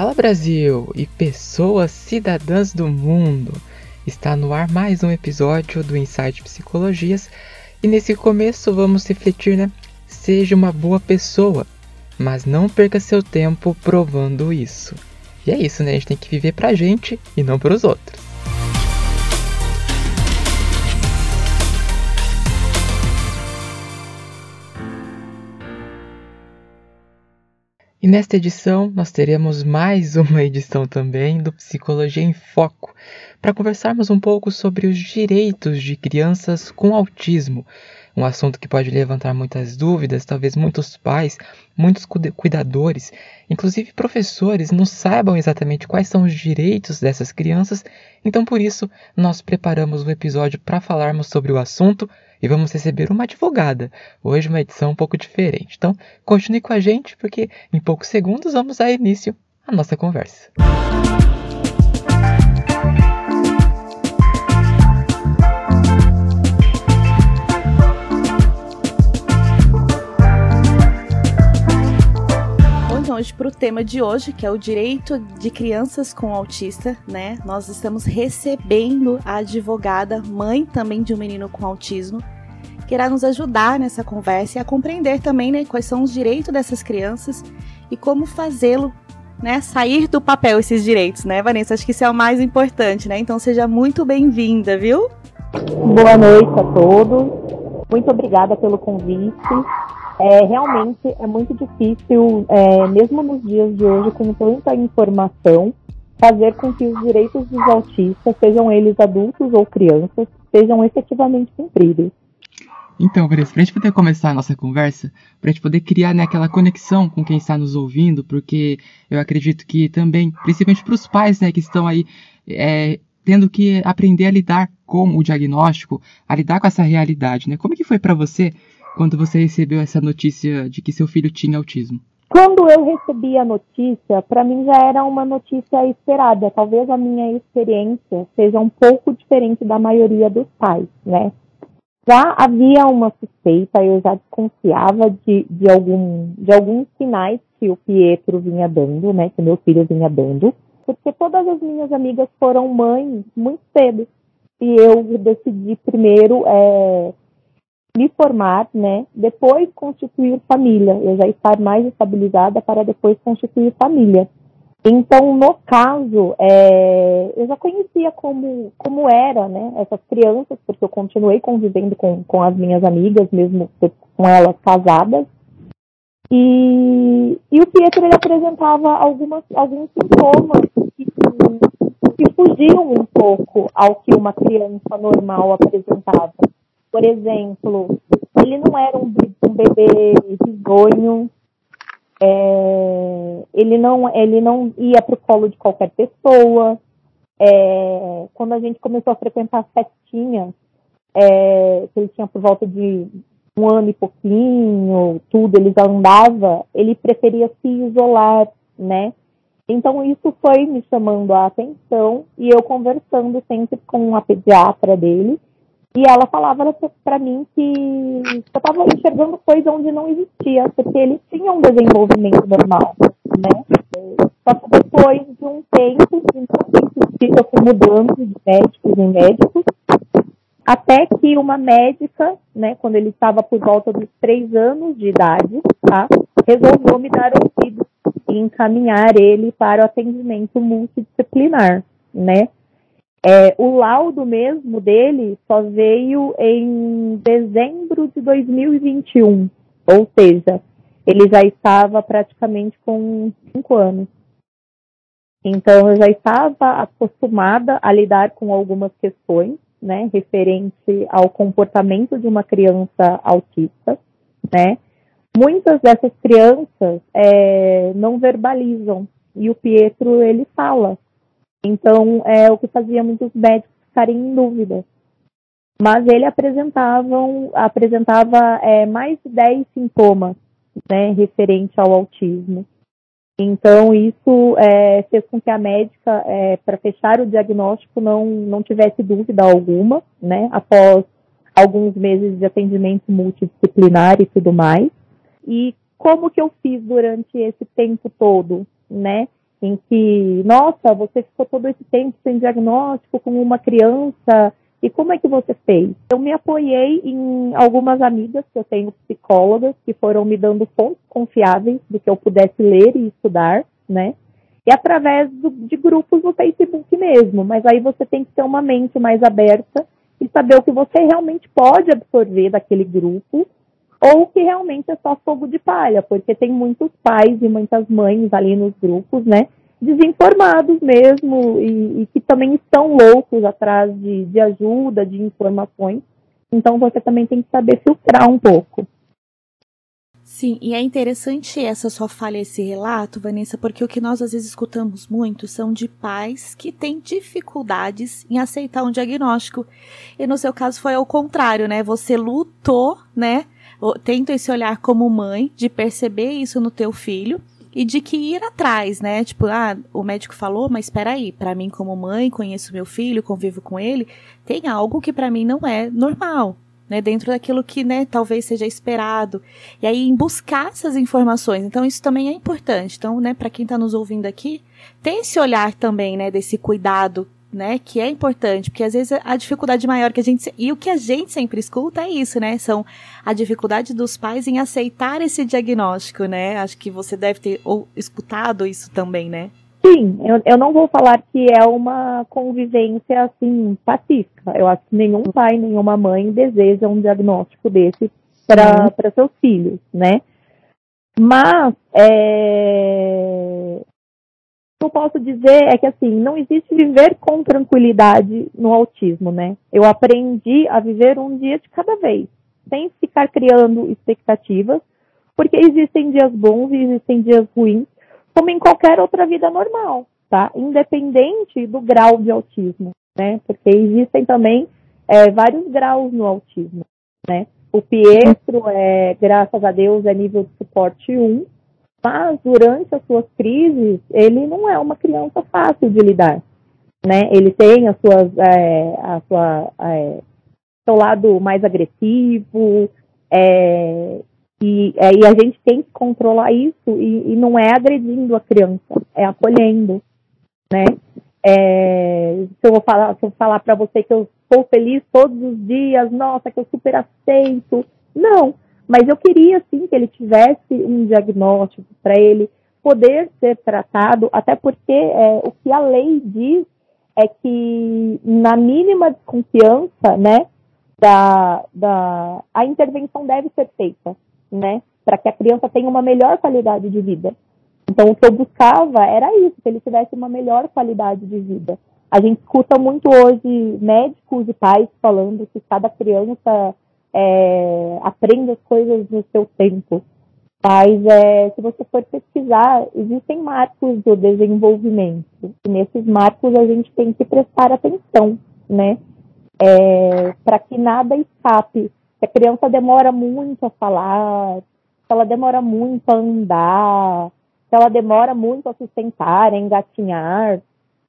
Fala Brasil e pessoas cidadãs do mundo! Está no ar mais um episódio do Insight Psicologias e nesse começo vamos refletir, né? Seja uma boa pessoa, mas não perca seu tempo provando isso. E é isso, né? A gente tem que viver pra gente e não pros outros. E nesta edição nós teremos mais uma edição também do Psicologia em Foco, para conversarmos um pouco sobre os direitos de crianças com autismo, um assunto que pode levantar muitas dúvidas, talvez muitos pais, muitos cuidadores, inclusive professores, não saibam exatamente quais são os direitos dessas crianças, então por isso nós preparamos um episódio para falarmos sobre o assunto e vamos receber uma advogada. Hoje uma edição um pouco diferente. Então, continue com a gente porque em poucos segundos vamos dar início à nossa conversa. Então, hoje para o tema de hoje, que é o direito de crianças com autista, né? Nós estamos recebendo a advogada, mãe também de um menino com autismo, que irá nos ajudar nessa conversa e a compreender também, né, quais são os direitos dessas crianças e como fazê-lo, né, sair do papel esses direitos, né, Vanessa? Acho que isso é o mais importante, né? Então seja muito bem-vinda, viu? Boa noite a todos. Muito obrigada pelo convite. É, realmente é muito difícil, é, mesmo nos dias de hoje, com tanta informação, fazer com que os direitos dos autistas, sejam eles adultos ou crianças, sejam efetivamente cumpridos. Então, Vanessa, para a gente poder começar a nossa conversa, para a gente poder criar né, aquela conexão com quem está nos ouvindo, porque eu acredito que também, principalmente para os pais né, que estão aí é, tendo que aprender a lidar com o diagnóstico, a lidar com essa realidade, né? Como que foi para você quando você recebeu essa notícia de que seu filho tinha autismo? Quando eu recebi a notícia, para mim já era uma notícia esperada. Talvez a minha experiência seja um pouco diferente da maioria dos pais, né? Já havia uma suspeita, eu já desconfiava de, de, algum, de alguns sinais que o Pietro vinha dando, né? Que meu filho vinha dando. Porque todas as minhas amigas foram mães muito cedo. E eu decidi primeiro é, me formar, né? Depois constituir família. Eu já estar mais estabilizada para depois constituir família. Então, no caso, é, eu já conhecia como, como era, né? Essas crianças, porque eu continuei convivendo com, com as minhas amigas, mesmo com elas casadas. E, e o Pietro ele apresentava algumas, alguns sintomas que, que fugiam um pouco ao que uma criança normal apresentava. Por exemplo, ele não era um, um bebê risonho, é, ele, não, ele não ia para o colo de qualquer pessoa. É, quando a gente começou a frequentar festinhas, é, que ele tinha por volta de um ano e pouquinho, tudo, ele já andava, ele preferia se isolar, né? Então isso foi me chamando a atenção e eu conversando sempre com a pediatra dele e ela falava para mim que eu estava enxergando coisa onde não existia, porque ele tinha um desenvolvimento normal, né? Só que depois de um tempo, eu fui mudando de médicos em médicos, até que uma médica, né, quando ele estava por volta dos três anos de idade, tá, resolveu me dar ouvido e encaminhar ele para o atendimento multidisciplinar, né? É, o laudo mesmo dele só veio em dezembro de 2021, ou seja, ele já estava praticamente com cinco anos. Então eu já estava acostumada a lidar com algumas questões, né, referente ao comportamento de uma criança autista, né. Muitas dessas crianças é, não verbalizam e o Pietro ele fala então, é o que fazia muitos médicos ficarem em dúvida. Mas ele apresentava é, mais de 10 sintomas né, referente ao autismo. Então, isso é, fez com que a médica, é, para fechar o diagnóstico, não, não tivesse dúvida alguma, né, após alguns meses de atendimento multidisciplinar e tudo mais. E como que eu fiz durante esse tempo todo, né? Em que, nossa, você ficou todo esse tempo sem diagnóstico com uma criança, e como é que você fez? Eu me apoiei em algumas amigas que eu tenho psicólogas que foram me dando fontes confiáveis do que eu pudesse ler e estudar, né? E através do, de grupos no Facebook mesmo, mas aí você tem que ter uma mente mais aberta e saber o que você realmente pode absorver daquele grupo ou que realmente é só fogo de palha, porque tem muitos pais e muitas mães ali nos grupos, né, desinformados mesmo e, e que também estão loucos atrás de, de ajuda, de informações. Então você também tem que saber filtrar um pouco. Sim, e é interessante essa sua falha, esse relato, Vanessa, porque o que nós às vezes escutamos muito são de pais que têm dificuldades em aceitar um diagnóstico. E no seu caso foi ao contrário, né? Você lutou, né? Tenta esse olhar como mãe de perceber isso no teu filho e de que ir atrás, né? Tipo, ah, o médico falou, mas espera aí, para mim como mãe, conheço meu filho, convivo com ele, tem algo que para mim não é normal né, dentro daquilo que, né, talvez seja esperado. E aí em buscar essas informações. Então isso também é importante. Então, né, para quem está nos ouvindo aqui, tem esse olhar também, né, desse cuidado, né, que é importante, porque às vezes a dificuldade maior que a gente e o que a gente sempre escuta é isso, né, são a dificuldade dos pais em aceitar esse diagnóstico, né? Acho que você deve ter ou escutado isso também, né? Sim, eu, eu não vou falar que é uma convivência assim pacífica. Eu acho que nenhum pai, nenhuma mãe deseja um diagnóstico desse para uhum. seus filhos, né? Mas é, que eu posso dizer é que assim, não existe viver com tranquilidade no autismo, né? Eu aprendi a viver um dia de cada vez, sem ficar criando expectativas, porque existem dias bons e existem dias ruins como em qualquer outra vida normal, tá? Independente do grau de autismo, né? Porque existem também é, vários graus no autismo, né? O Pietro, é, graças a Deus, é nível de suporte 1, mas durante as suas crises, ele não é uma criança fácil de lidar, né? Ele tem as suas, é, a sua, é, seu lado mais agressivo, é, e, é, e a gente tem que controlar isso e, e, não é agredindo a criança, é acolhendo, né? É, se eu vou falar, se eu falar para você que eu estou feliz todos os dias, nossa, que eu super aceito, não. Mas eu queria sim que ele tivesse um diagnóstico para ele poder ser tratado, até porque é, o que a lei diz é que na mínima desconfiança, né, da, da a intervenção deve ser feita né? Para que a criança tenha uma melhor qualidade de vida. Então, o que eu buscava era isso, que ele tivesse uma melhor qualidade de vida. A gente escuta muito hoje médicos e pais falando que cada criança é, aprende as coisas no seu tempo. Mas é, se você for pesquisar, existem marcos do desenvolvimento. E nesses marcos a gente tem que prestar atenção, né? É, para que nada escape se a criança demora muito a falar, se ela demora muito a andar, se ela demora muito a se sentar, a engatinhar,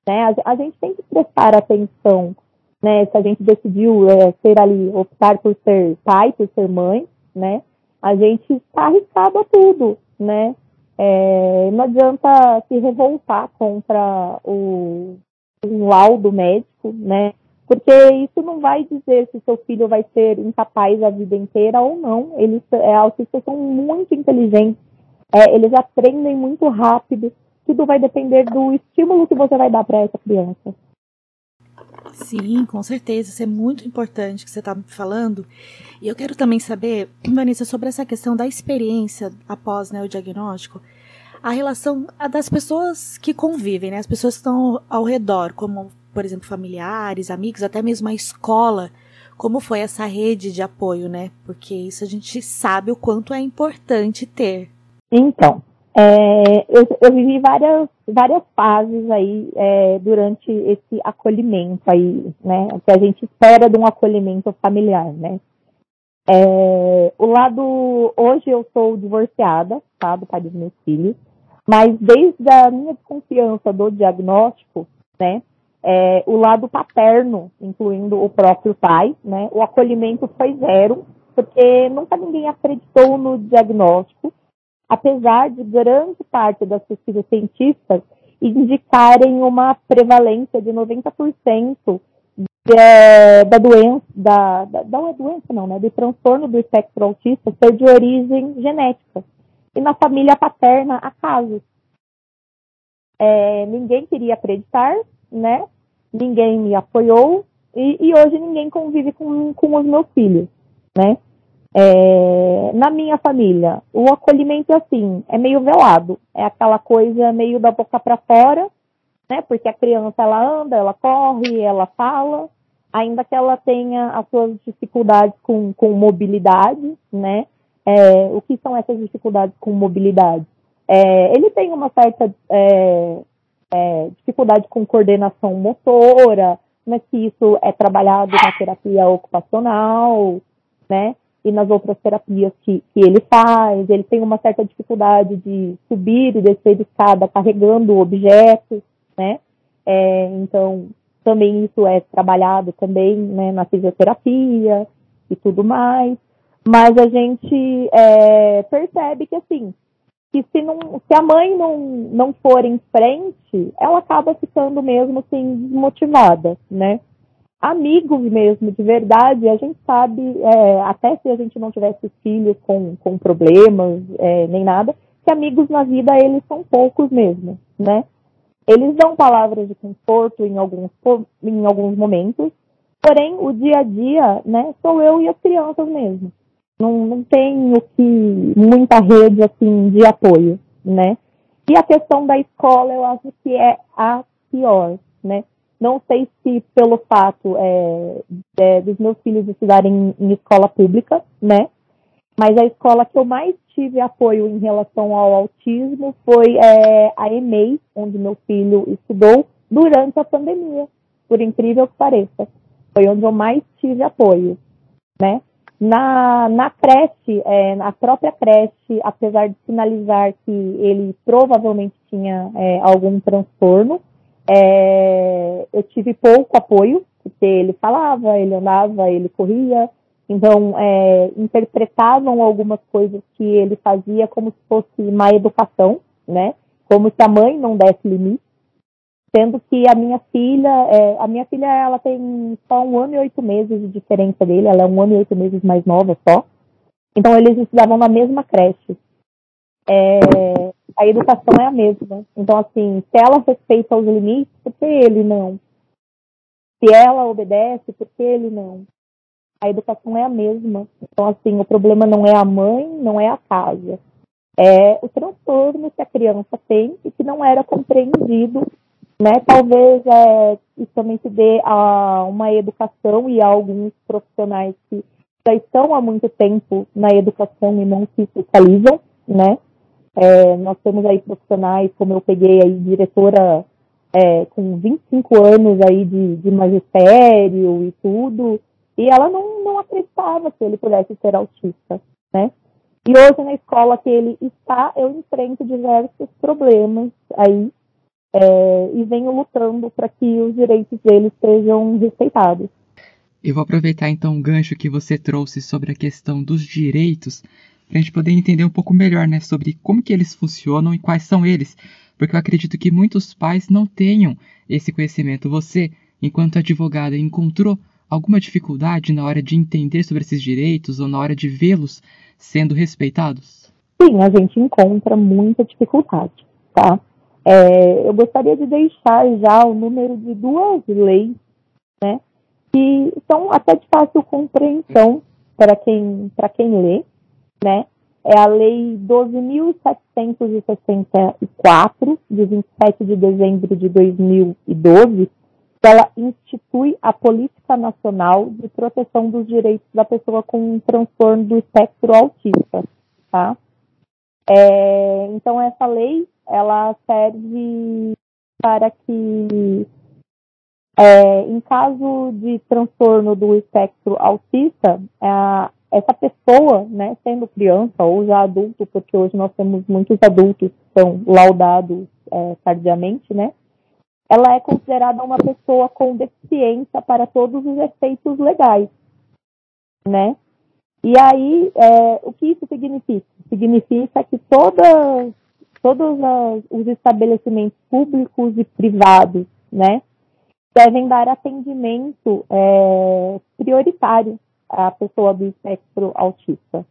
né? A, a gente tem que prestar atenção, né? Se a gente decidiu é, ser ali, optar por ser pai, por ser mãe, né? A gente está arriscado a tudo, né? É, não adianta se revoltar contra o um laudo médico, né? Porque isso não vai dizer se seu filho vai ser incapaz a vida inteira ou não. Eles, é, autistas são muito inteligentes, é, eles aprendem muito rápido. Tudo vai depender do estímulo que você vai dar para essa criança. Sim, com certeza. Isso é muito importante que você está falando. E eu quero também saber, Vanessa, sobre essa questão da experiência após né, o diagnóstico a relação das pessoas que convivem, né? As pessoas que estão ao redor, como por exemplo, familiares, amigos, até mesmo a escola, como foi essa rede de apoio, né? Porque isso a gente sabe o quanto é importante ter. Então, é, eu, eu, vivi várias, várias fases aí é, durante esse acolhimento aí, né? O que a gente espera de um acolhimento familiar, né? É, o lado, hoje eu sou divorciada, tá? Do pai dos meus filhos, mas desde a minha desconfiança do diagnóstico, né? é, o lado paterno, incluindo o próprio pai, né? O acolhimento foi zero, porque nunca ninguém acreditou no diagnóstico, apesar de grande parte das pesquisas científicas indicarem uma prevalência de 90% de, da doença, da, da, da doença não, né, do transtorno do espectro autista ser de origem genética. E na família paterna há casos. É, ninguém queria acreditar, né? Ninguém me apoiou e, e hoje ninguém convive com, com os meus filhos, né? É, na minha família, o acolhimento assim é meio velado, é aquela coisa meio da boca para fora, né? Porque a criança ela anda, ela corre, ela fala, ainda que ela tenha as suas dificuldades com, com mobilidade, né? É, o que são essas dificuldades com mobilidade? É, ele tem uma certa é, é dificuldade com coordenação motora, mas que isso é trabalhado na terapia ocupacional, né? E nas outras terapias que, que ele faz. Ele tem uma certa dificuldade de subir e descer de escada carregando objetos, né? É, então, também isso é trabalhado também né, na fisioterapia e tudo mais. Mas a gente é, percebe que, assim, que se, não, se a mãe não, não for em frente, ela acaba ficando mesmo assim desmotivada, né? Amigos mesmo, de verdade, a gente sabe, é, até se a gente não tivesse filhos com, com problemas, é, nem nada, que amigos na vida, eles são poucos mesmo, né? Eles dão palavras de conforto em alguns, em alguns momentos, porém, o dia a dia, né, sou eu e as crianças mesmo não, não tenho que muita rede assim de apoio, né? E a questão da escola eu acho que é a pior, né? Não sei se pelo fato é, é, dos meus filhos estudarem em, escola pública, né? Mas a escola que eu mais tive apoio em relação ao autismo foi é, a EMEI, onde meu filho estudou durante a pandemia, por incrível que pareça. Foi onde eu mais tive apoio, né? Na, na creche, é, na própria creche, apesar de sinalizar que ele provavelmente tinha é, algum transtorno, é, eu tive pouco apoio, porque ele falava, ele andava, ele corria, então é, interpretavam algumas coisas que ele fazia como se fosse má educação, né? Como se a mãe não desse limite sendo que a minha filha, é, a minha filha ela tem só um ano e oito meses de diferença dele, ela é um ano e oito meses mais nova só. Então eles estudavam na mesma creche. É, a educação é a mesma. Então assim, se ela respeita os limites, por que ele não? Se ela obedece, por que ele não? A educação é a mesma. Então assim, o problema não é a mãe, não é a casa. É o transtorno que a criança tem e que não era compreendido né? Talvez é, isso também se dê a uma educação e a alguns profissionais que já estão há muito tempo na educação e não se especializam, né? É, nós temos aí profissionais, como eu peguei aí, diretora é, com 25 anos aí de, de magistério e tudo, e ela não, não acreditava que ele pudesse ser autista, né? E hoje na escola que ele está, eu enfrento diversos problemas aí é, e venho lutando para que os direitos deles sejam respeitados. Eu vou aproveitar então o gancho que você trouxe sobre a questão dos direitos para a gente poder entender um pouco melhor, né, sobre como que eles funcionam e quais são eles, porque eu acredito que muitos pais não tenham esse conhecimento. Você, enquanto advogada, encontrou alguma dificuldade na hora de entender sobre esses direitos ou na hora de vê-los sendo respeitados? Sim, a gente encontra muita dificuldade, tá? É, eu gostaria de deixar já o número de duas leis, né, que são até de fácil compreensão para quem, para quem lê, né, é a Lei 12.764, de 27 de dezembro de 2012, que ela institui a Política Nacional de Proteção dos Direitos da Pessoa com um transtorno do espectro autista, tá? É, então, essa lei ela serve para que, é, em caso de transtorno do espectro autista, é, essa pessoa, né, sendo criança ou já adulto, porque hoje nós temos muitos adultos que são laudados é, tardiamente, né, ela é considerada uma pessoa com deficiência para todos os efeitos legais, né? E aí, é, o que isso significa? Significa que todas todos os estabelecimentos públicos e privados, né, devem dar atendimento é, prioritário à pessoa do espectro autista,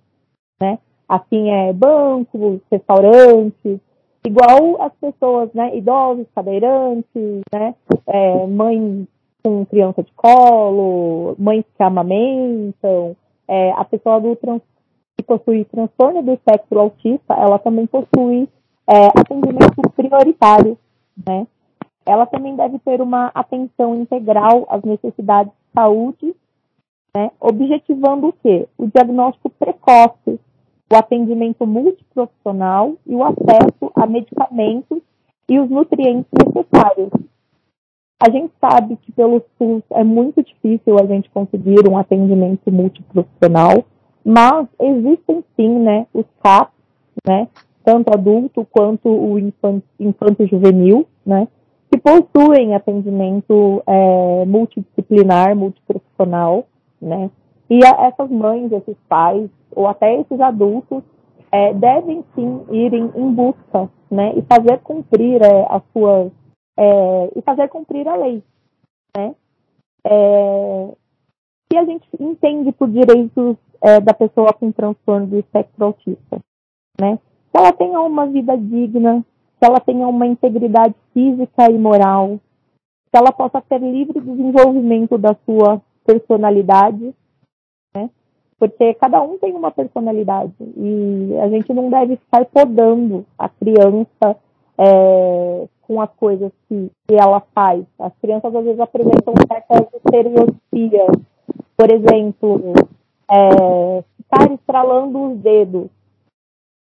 né? Assim é bancos, restaurantes, igual as pessoas, né, idosos, cadeirantes, né, é, mães com criança de colo, mães que amamentam, é, a pessoa do trans, que possui transtorno do espectro autista, ela também possui é, atendimento prioritário, né? Ela também deve ter uma atenção integral às necessidades de saúde, né? objetivando o quê? O diagnóstico precoce, o atendimento multiprofissional e o acesso a medicamentos e os nutrientes necessários. A gente sabe que pelo SUS é muito difícil a gente conseguir um atendimento multiprofissional, mas existem sim, né, os CAPs, né, tanto adulto quanto o infanto, infanto juvenil, né, que possuem atendimento é, multidisciplinar, multiprofissional, né, e a, essas mães, esses pais, ou até esses adultos, é, devem sim irem em busca, né, e fazer cumprir é, as suas, é, e fazer cumprir a lei, né. É, e a gente entende por direitos é, da pessoa com transtorno do espectro autista, né? Que ela tenha uma vida digna, que ela tenha uma integridade física e moral, que ela possa ter livre desenvolvimento da sua personalidade, né? Porque cada um tem uma personalidade e a gente não deve ficar podando a criança é, com as coisas que, que ela faz. As crianças às vezes apresentam certas estereotipias. Por exemplo, é, ficar estralando os dedos.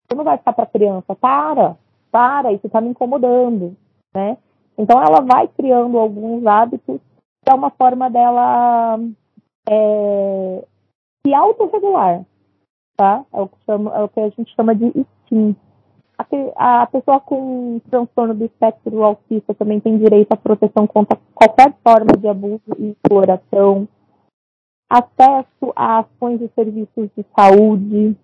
Você não vai ficar para a criança, para, para, isso está me incomodando, né? Então ela vai criando alguns hábitos é uma forma dela é, se autorregular, tá? É o, que chama, é o que a gente chama de instinto. A, a pessoa com transtorno do espectro autista também tem direito à proteção contra qualquer forma de abuso e exploração, acesso a ações e serviços de saúde,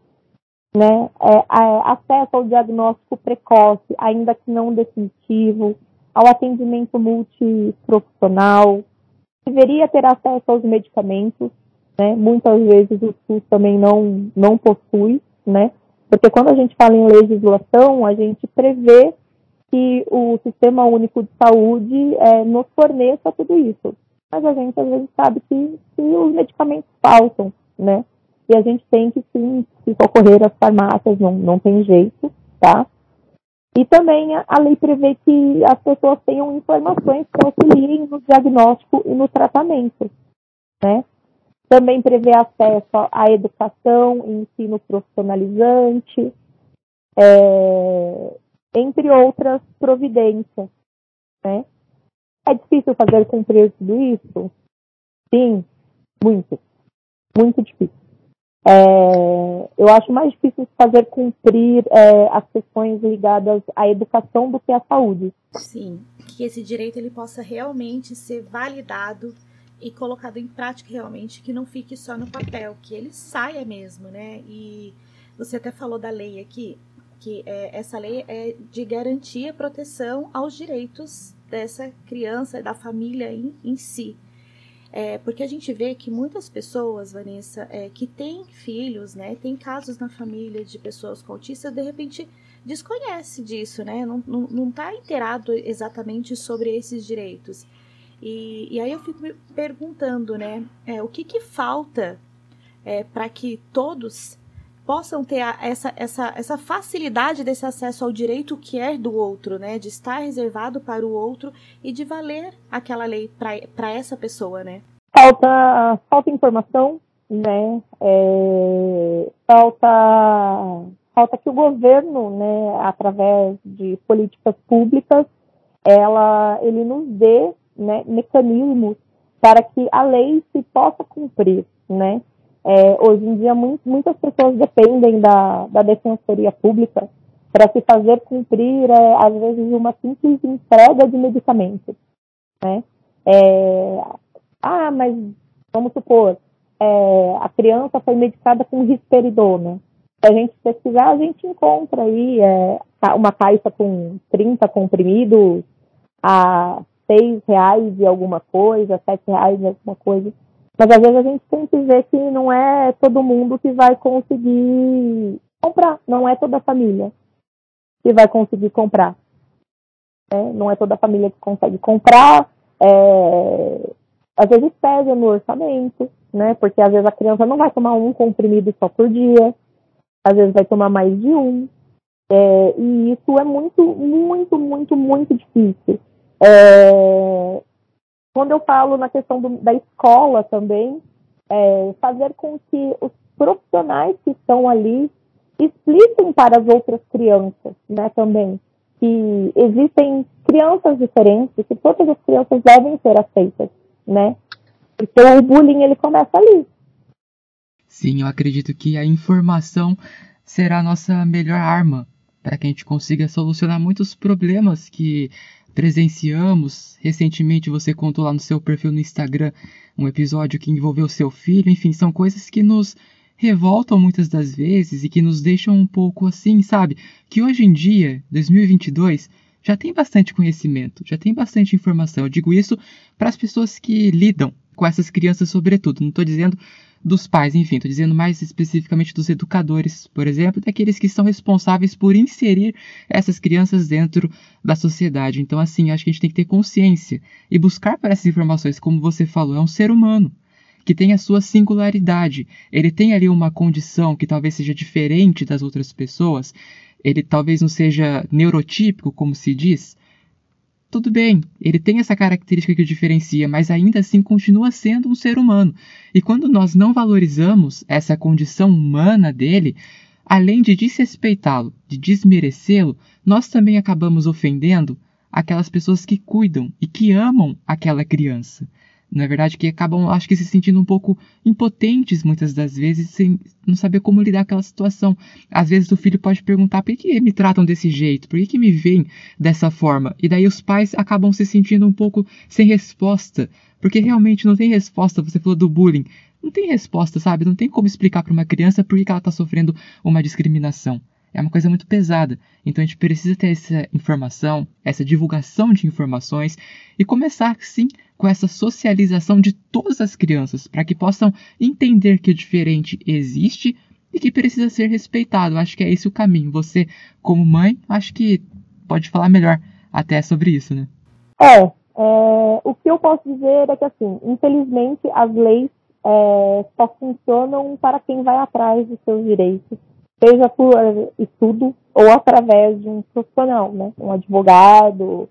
né, é, acesso ao diagnóstico precoce, ainda que não definitivo, ao atendimento multiprofissional, deveria ter acesso aos medicamentos, né, muitas vezes o SUS também não, não possui, né, porque quando a gente fala em legislação, a gente prevê que o Sistema Único de Saúde é, nos forneça tudo isso mas a gente às vezes sabe que, que os medicamentos faltam, né? E a gente tem que sim se socorrer às farmácias, não, não tem jeito, tá? E também a, lei prevê que as pessoas tenham informações que auxiliem no diagnóstico e no tratamento, né? Também prevê acesso à educação e ensino profissionalizante, é, entre outras providências, né? É difícil fazer cumprir tudo isso? Sim, muito. Muito difícil. É, eu acho mais difícil fazer cumprir é, as questões ligadas à educação do que à saúde. Sim, que esse direito ele possa realmente ser validado e colocado em prática realmente, que não fique só no papel, que ele saia mesmo, né? E você até falou da lei aqui, que é, essa lei é de garantir a proteção aos direitos dessa criança, da família em, em si. É, porque a gente vê que muitas pessoas, Vanessa, é, que têm filhos, né, tem casos na família de pessoas com autistas, de repente desconhece disso, né, não, não, não tá inteirado exatamente sobre esses direitos. E, e aí eu fico me perguntando, né, é, o que que falta é, para que todos possam ter essa, essa, essa facilidade desse acesso ao direito que é do outro, né? De estar reservado para o outro e de valer aquela lei para essa pessoa, né? Falta, falta informação, né? É, falta, falta que o governo, né, através de políticas públicas, ela, ele nos dê né, mecanismos para que a lei se possa cumprir, né? É, hoje em dia, muito, muitas pessoas dependem da, da defensoria pública para se fazer cumprir, é, às vezes, uma simples entrega de medicamentos. Né? É, ah, mas vamos supor, é, a criança foi medicada com risperidona. Se a gente pesquisar, a gente encontra aí é, uma caixa com 30 comprimidos a seis reais e alguma coisa, sete reais e alguma coisa. Mas às vezes a gente tem que ver que não é todo mundo que vai conseguir comprar, não é toda a família que vai conseguir comprar. É, não é toda a família que consegue comprar. É, às vezes pesa no orçamento, né? Porque às vezes a criança não vai tomar um comprimido só por dia, às vezes vai tomar mais de um. É, e isso é muito, muito, muito, muito difícil. É, quando eu falo na questão do, da escola também, é, fazer com que os profissionais que estão ali expliquem para as outras crianças, né, também, que existem crianças diferentes, que todas as crianças devem ser aceitas, né? Então o bullying ele começa ali. Sim, eu acredito que a informação será a nossa melhor arma para que a gente consiga solucionar muitos problemas que presenciamos. Recentemente você contou lá no seu perfil no Instagram um episódio que envolveu seu filho. Enfim, são coisas que nos revoltam muitas das vezes e que nos deixam um pouco assim, sabe? Que hoje em dia, 2022, já tem bastante conhecimento, já tem bastante informação. Eu digo isso para as pessoas que lidam com essas crianças, sobretudo. Não estou dizendo dos pais, enfim, estou dizendo mais especificamente dos educadores, por exemplo, daqueles que são responsáveis por inserir essas crianças dentro da sociedade. Então, assim, acho que a gente tem que ter consciência e buscar para essas informações, como você falou, é um ser humano que tem a sua singularidade. Ele tem ali uma condição que talvez seja diferente das outras pessoas. Ele talvez não seja neurotípico, como se diz, tudo bem, ele tem essa característica que o diferencia, mas ainda assim continua sendo um ser humano. E quando nós não valorizamos essa condição humana dele, além de desrespeitá-lo, de desmerecê-lo, nós também acabamos ofendendo aquelas pessoas que cuidam e que amam aquela criança na é verdade, que acabam, acho que, se sentindo um pouco impotentes muitas das vezes, sem não saber como lidar com aquela situação. Às vezes o filho pode perguntar por que me tratam desse jeito, por que, que me veem dessa forma? E daí os pais acabam se sentindo um pouco sem resposta, porque realmente não tem resposta. Você falou do bullying. Não tem resposta, sabe? Não tem como explicar para uma criança por que, que ela está sofrendo uma discriminação é uma coisa muito pesada. Então a gente precisa ter essa informação, essa divulgação de informações e começar sim com essa socialização de todas as crianças para que possam entender que o diferente existe e que precisa ser respeitado. Acho que é esse o caminho. Você, como mãe, acho que pode falar melhor até sobre isso, né? É, é o que eu posso dizer é que assim, infelizmente as leis é, só funcionam para quem vai atrás dos seus direitos seja por estudo ou através de um profissional, né? Um advogado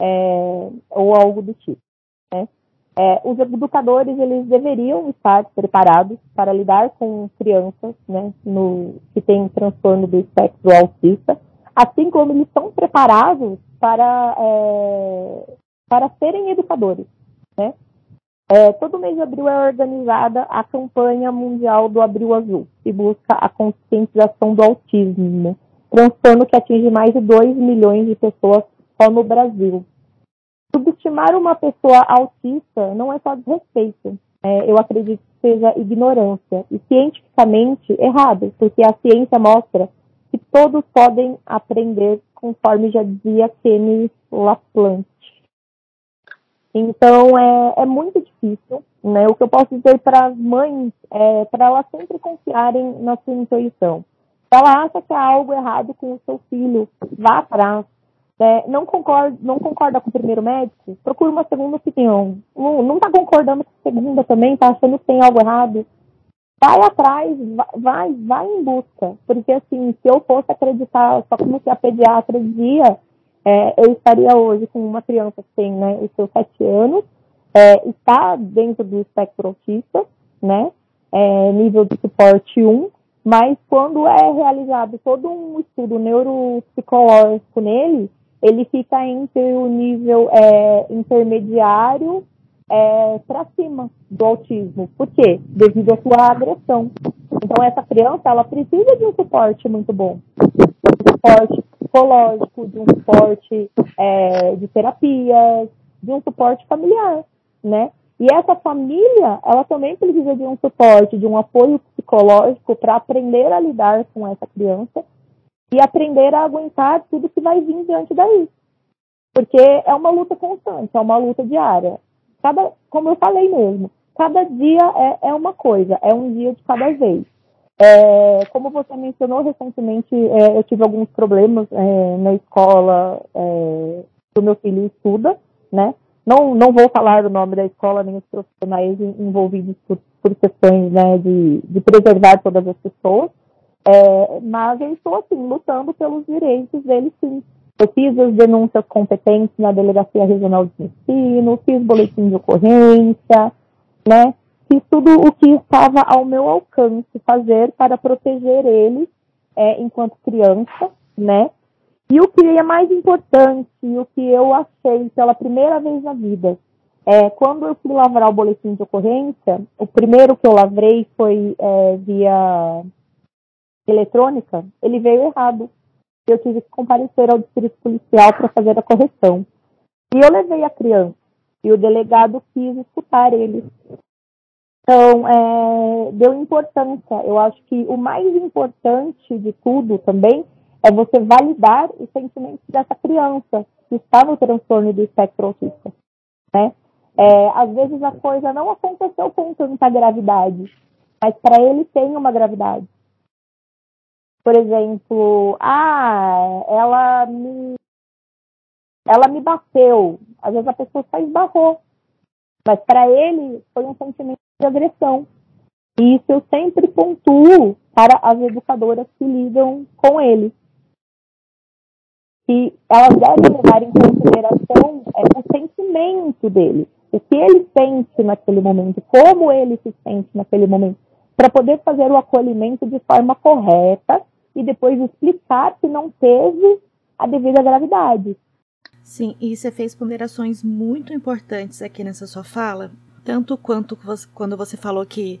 é, ou algo do tipo, né? É, os educadores eles deveriam estar preparados para lidar com crianças, né, no, que têm transtorno do espectro autista, assim como eles estão preparados para é, para serem educadores, né? É, todo mês de abril é organizada a campanha mundial do Abril Azul, que busca a conscientização do autismo, transtorno que atinge mais de 2 milhões de pessoas só no Brasil. Subestimar uma pessoa autista não é só desrespeito, é, eu acredito que seja ignorância, e cientificamente errado, porque a ciência mostra que todos podem aprender, conforme já dizia Kenny Laplante. Então é, é muito difícil. Né? O que eu posso dizer para as mães é para elas sempre confiarem na sua intuição. Se ela acha que há algo errado com o seu filho, vá atrás. É, não, concorda, não concorda com o primeiro médico? Procure uma segunda opinião. Não está concordando com a segunda também, está achando que tem algo errado? Vai atrás, vai, vai em busca. Porque assim, se eu fosse acreditar só como que a pediatra dizia, é, eu estaria hoje com uma criança que tem né, os seus sete anos, é, está dentro do espectro autista, né, é, nível de suporte 1, mas quando é realizado todo um estudo neuropsicológico nele, ele fica entre o nível é, intermediário é, para cima do autismo. Por quê? Devido à sua agressão. Então, essa criança, ela precisa de um suporte muito bom. Um suporte psicológico, de um suporte é, de terapias, de um suporte familiar, né? E essa família, ela também precisa de um suporte, de um apoio psicológico para aprender a lidar com essa criança e aprender a aguentar tudo que vai vir diante daí. Porque é uma luta constante, é uma luta diária. Cada, como eu falei mesmo, cada dia é, é uma coisa, é um dia de cada vez. É, como você mencionou recentemente, é, eu tive alguns problemas é, na escola é, que o meu filho estuda, né? Não, não vou falar o nome da escola nem os profissionais envolvidos por, por questões né, de, de preservar todas as pessoas, é, mas eu estou assim lutando pelos direitos deles sim. Eu fiz as denúncias competentes na Delegacia Regional de Ensino, fiz boletim de ocorrência, né? Fiz tudo o que estava ao meu alcance fazer para proteger ele é, enquanto criança, né? E o que é mais importante, o que eu achei pela primeira vez na vida, é quando eu fui lavrar o boletim de ocorrência, o primeiro que eu lavrei foi é, via eletrônica, ele veio errado eu tive que comparecer ao distrito policial para fazer a correção. E eu levei a criança, e o delegado quis escutar ele. Então, é, deu importância. Eu acho que o mais importante de tudo também é você validar os sentimentos dessa criança que está no transtorno do espectro autista. Né? É, às vezes a coisa não aconteceu com tanta gravidade, mas para ele tem uma gravidade por exemplo, ah, ela me, ela me bateu. Às vezes a pessoa só esbarrou. Mas para ele foi um sentimento de agressão. E isso eu sempre pontuo para as educadoras que lidam com ele. E elas devem levar em consideração é, o sentimento dele, o que ele sente naquele momento, como ele se sente naquele momento, para poder fazer o acolhimento de forma correta e depois explicar que não teve a devida gravidade. Sim, e você fez ponderações muito importantes aqui nessa sua fala, tanto quanto quando você falou que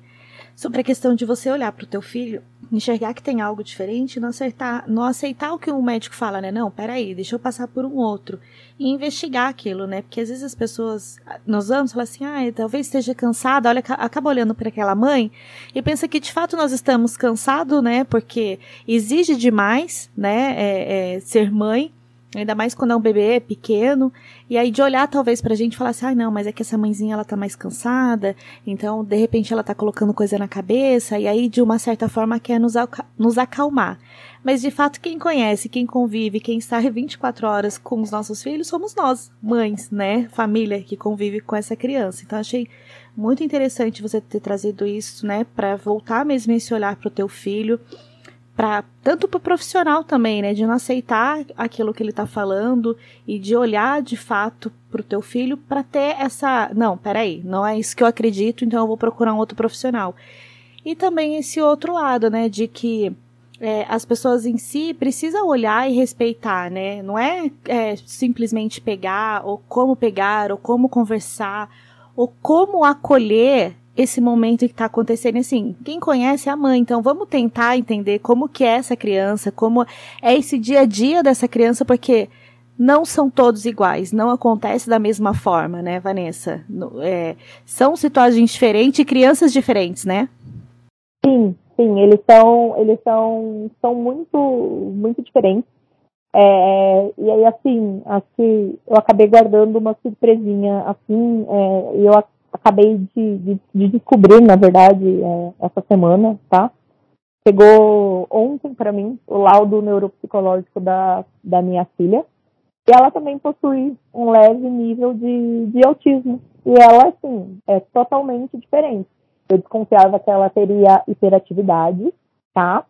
sobre a questão de você olhar para o teu filho, enxergar que tem algo diferente, não aceitar, não aceitar o que o médico fala, né? Não, peraí, deixa eu passar por um outro e investigar aquilo, né? Porque às vezes as pessoas, nós vamos falar assim, ah, talvez esteja cansada, olha, acaba olhando para aquela mãe e pensa que de fato nós estamos cansados, né? Porque exige demais, né? É, é, ser mãe Ainda mais quando é um bebê pequeno. E aí de olhar talvez pra gente falar assim, ah, não, mas é que essa mãezinha ela tá mais cansada, então de repente ela tá colocando coisa na cabeça, e aí de uma certa forma quer nos, nos acalmar. Mas de fato quem conhece, quem convive, quem está 24 horas com os nossos filhos somos nós, mães, né? Família que convive com essa criança. Então achei muito interessante você ter trazido isso, né, para voltar mesmo esse olhar pro teu filho para tanto para o profissional também, né, de não aceitar aquilo que ele está falando e de olhar de fato para o teu filho para ter essa, não, peraí, não é isso que eu acredito, então eu vou procurar um outro profissional. E também esse outro lado, né, de que é, as pessoas em si precisam olhar e respeitar, né? Não é, é simplesmente pegar, ou como pegar, ou como conversar, ou como acolher esse momento que está acontecendo. Assim, quem conhece é a mãe, então vamos tentar entender como que é essa criança, como é esse dia a dia dessa criança, porque não são todos iguais, não acontece da mesma forma, né, Vanessa? É, são situações diferentes e crianças diferentes, né? Sim, sim, eles são, eles são, são muito, muito diferentes. É, e aí, assim, acho que eu acabei guardando uma surpresinha, assim, é, e eu acabei de, de, de descobrir, na verdade, é, essa semana, tá? Chegou ontem para mim o laudo neuropsicológico da, da minha filha. E ela também possui um leve nível de, de autismo. E ela, assim, é totalmente diferente. Eu desconfiava que ela teria hiperatividade, tá?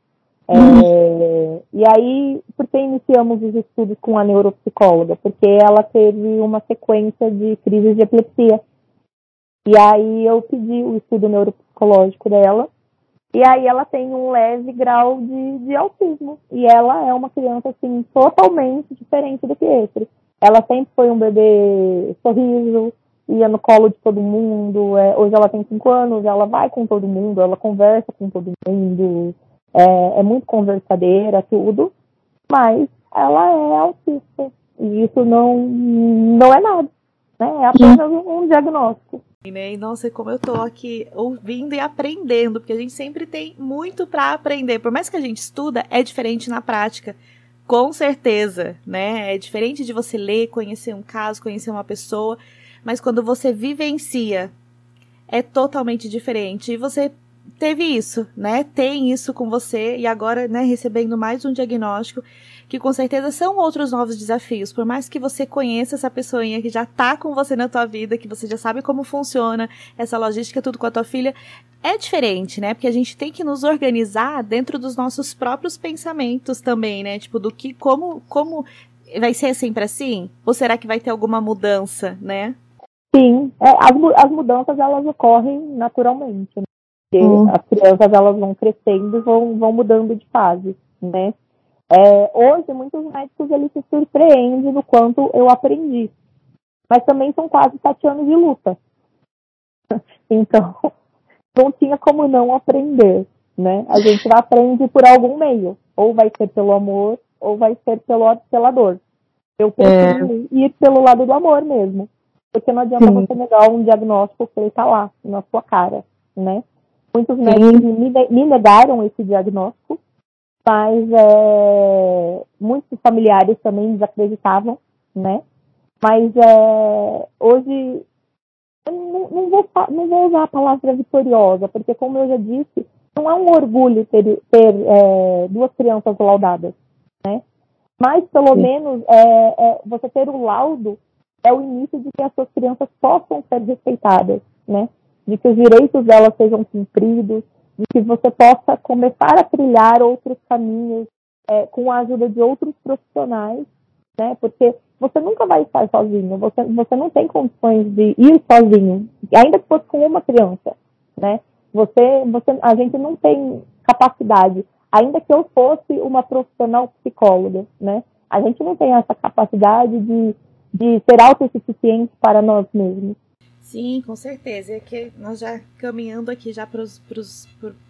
É, e aí, por que iniciamos os estudos com a neuropsicóloga? Porque ela teve uma sequência de crises de epilepsia. E aí eu pedi o estudo neuropsicológico dela. E aí ela tem um leve grau de, de autismo. E ela é uma criança, assim, totalmente diferente do que esse. Ela sempre foi um bebê sorriso, ia no colo de todo mundo. É, hoje ela tem cinco anos, ela vai com todo mundo, ela conversa com todo mundo. É, é muito conversadeira, tudo. Mas ela é autista. E isso não, não é nada. Né? É apenas um diagnóstico. Né? E nossa, como eu tô aqui ouvindo e aprendendo, porque a gente sempre tem muito para aprender. Por mais que a gente estuda, é diferente na prática. Com certeza, né? É diferente de você ler, conhecer um caso, conhecer uma pessoa, mas quando você vivencia, é totalmente diferente. E você teve isso, né? Tem isso com você e agora, né, recebendo mais um diagnóstico que com certeza são outros novos desafios. Por mais que você conheça essa pessoinha que já tá com você na tua vida, que você já sabe como funciona essa logística tudo com a tua filha, é diferente, né? Porque a gente tem que nos organizar dentro dos nossos próprios pensamentos também, né? Tipo, do que como como vai ser sempre assim? Ou será que vai ter alguma mudança, né? Sim, é, as, as mudanças elas ocorrem naturalmente, né? Porque hum. as crianças elas vão crescendo e vão, vão mudando de fase, né? É, hoje, muitos médicos eles se surpreendem no quanto eu aprendi. Mas também são quase sete anos de luta. Então, não tinha como não aprender, né? A gente aprende por algum meio. Ou vai ser pelo amor, ou vai ser pelo, pela dor. Eu prefiro é. ir pelo lado do amor mesmo. Porque não adianta Sim. você negar um diagnóstico que ele está lá, na sua cara, né? Muitos médicos me, me negaram esse diagnóstico mas é, muitos familiares também desacreditavam, né? Mas é, hoje eu não, não, vou, não vou usar a palavra vitoriosa, porque como eu já disse, não é um orgulho ter, ter é, duas crianças laudadas, né? Mas pelo Sim. menos é, é, você ter o laudo é o início de que as suas crianças possam ser respeitadas, né? De que os direitos delas sejam cumpridos, de que você possa começar a trilhar outros caminhos é, com a ajuda de outros profissionais, né? Porque você nunca vai estar sozinho, você, você não tem condições de ir sozinho, ainda que fosse com uma criança, né? Você, você, a gente não tem capacidade, ainda que eu fosse uma profissional psicóloga, né? A gente não tem essa capacidade de, de ser autossuficiente para nós mesmos. Sim, com certeza. É que nós já caminhando aqui já para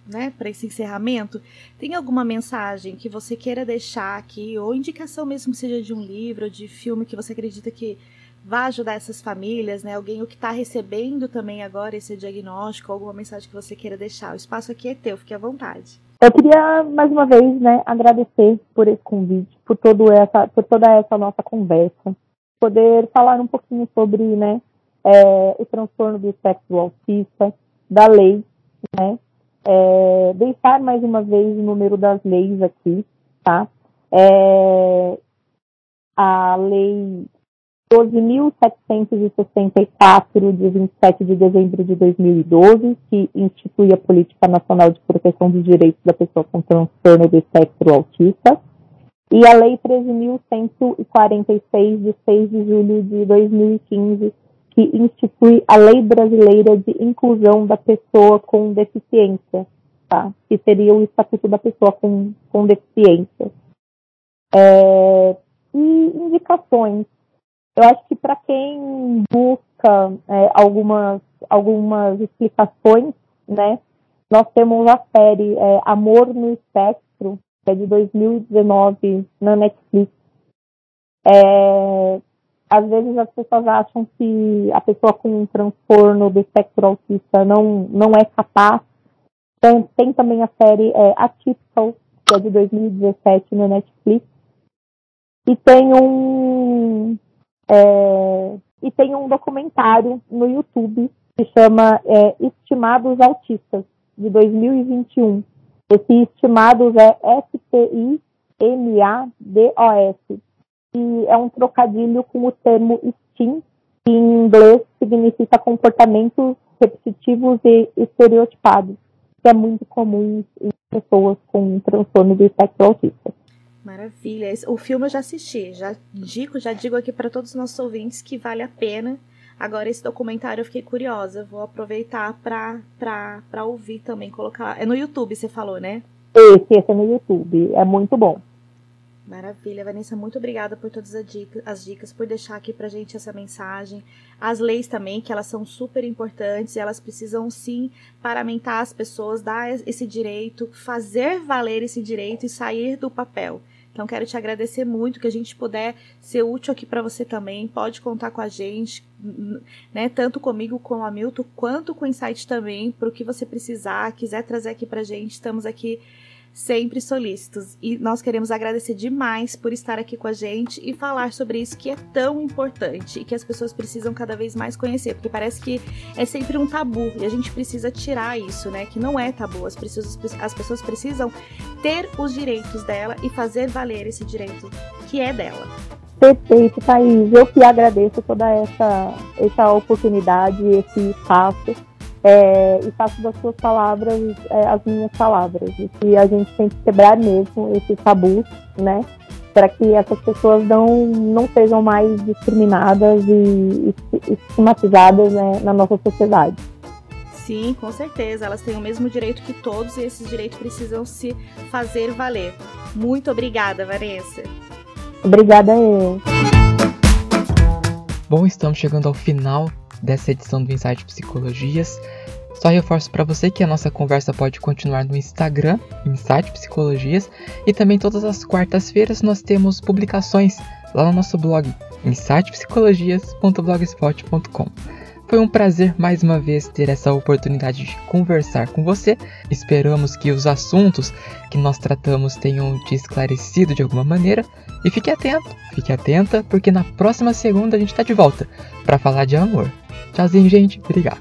né, esse encerramento, tem alguma mensagem que você queira deixar aqui, ou indicação mesmo seja de um livro, de filme que você acredita que vai ajudar essas famílias, né? Alguém o que está recebendo também agora esse diagnóstico, alguma mensagem que você queira deixar. O espaço aqui é teu, fique à vontade. Eu queria mais uma vez, né, agradecer por esse convite, por todo essa, por toda essa nossa conversa, poder falar um pouquinho sobre, né, é, o transtorno do espectro autista, da lei, né? É, deixar mais uma vez o número das leis aqui, tá? É, a lei 12.764, de 27 de dezembro de 2012, que institui a Política Nacional de Proteção dos Direitos da Pessoa com Transtorno do Espectro Autista, e a Lei 13.146, de 6 de julho de 2015, que institui a Lei Brasileira de Inclusão da Pessoa com Deficiência, tá? que seria o Estatuto da Pessoa com, com Deficiência. É, e indicações. Eu acho que para quem busca é, algumas, algumas explicações, né, nós temos a série é, Amor no Espectro, que é de 2019 na Netflix. É, às vezes as pessoas acham que a pessoa com um transtorno do espectro autista não, não é capaz. Tem, tem também a série é, Atypical, que é de 2017 no Netflix. E tem um é, e tem um documentário no YouTube que chama é, Estimados Autistas, de 2021. Esse Estimados é S-T-I-M-A-D-O-S que é um trocadilho com o termo STEAM, que em inglês significa comportamentos repetitivos e estereotipados, que é muito comum em pessoas com transtorno do espectro autista. Maravilha. O filme eu já assisti, já digo, já digo aqui para todos os nossos ouvintes que vale a pena. Agora esse documentário eu fiquei curiosa, vou aproveitar para ouvir também, colocar. É no YouTube, você falou, né? Esse, esse é no YouTube, é muito bom. Maravilha, Vanessa, muito obrigada por todas as dicas, as dicas, por deixar aqui pra gente essa mensagem. As leis também, que elas são super importantes, e elas precisam sim paramentar as pessoas, dar esse direito, fazer valer esse direito e sair do papel. Então quero te agradecer muito que a gente puder ser útil aqui para você também. Pode contar com a gente, né? Tanto comigo com o Hamilton, quanto com o Insight também, para o que você precisar, quiser trazer aqui para gente. Estamos aqui sempre solícitos. E nós queremos agradecer demais por estar aqui com a gente e falar sobre isso que é tão importante e que as pessoas precisam cada vez mais conhecer, porque parece que é sempre um tabu e a gente precisa tirar isso, né? Que não é tabu. As pessoas, as pessoas precisam ter os direitos dela e fazer valer esse direito que é dela. Perfeito, Thaís. Eu que agradeço toda essa, essa oportunidade, esse espaço é, e faço das suas palavras é, as minhas palavras. E que a gente tem que quebrar mesmo esse tabu, né? Para que essas pessoas não, não sejam mais discriminadas e, e estigmatizadas né, na nossa sociedade. Sim, com certeza. Elas têm o mesmo direito que todos e esses direitos precisam se fazer valer. Muito obrigada, Vanessa. Obrigada eu. Bom, estamos chegando ao final dessa edição do Insight Psicologias. Só reforço para você que a nossa conversa pode continuar no Instagram, Insight Psicologias, e também todas as quartas-feiras nós temos publicações lá no nosso blog, insightpsicologias.blogspot.com. Foi um prazer mais uma vez ter essa oportunidade de conversar com você. Esperamos que os assuntos que nós tratamos tenham te esclarecido de alguma maneira. E fique atento, fique atenta, porque na próxima segunda a gente está de volta para falar de amor. Tchauzinho, gente. Obrigado.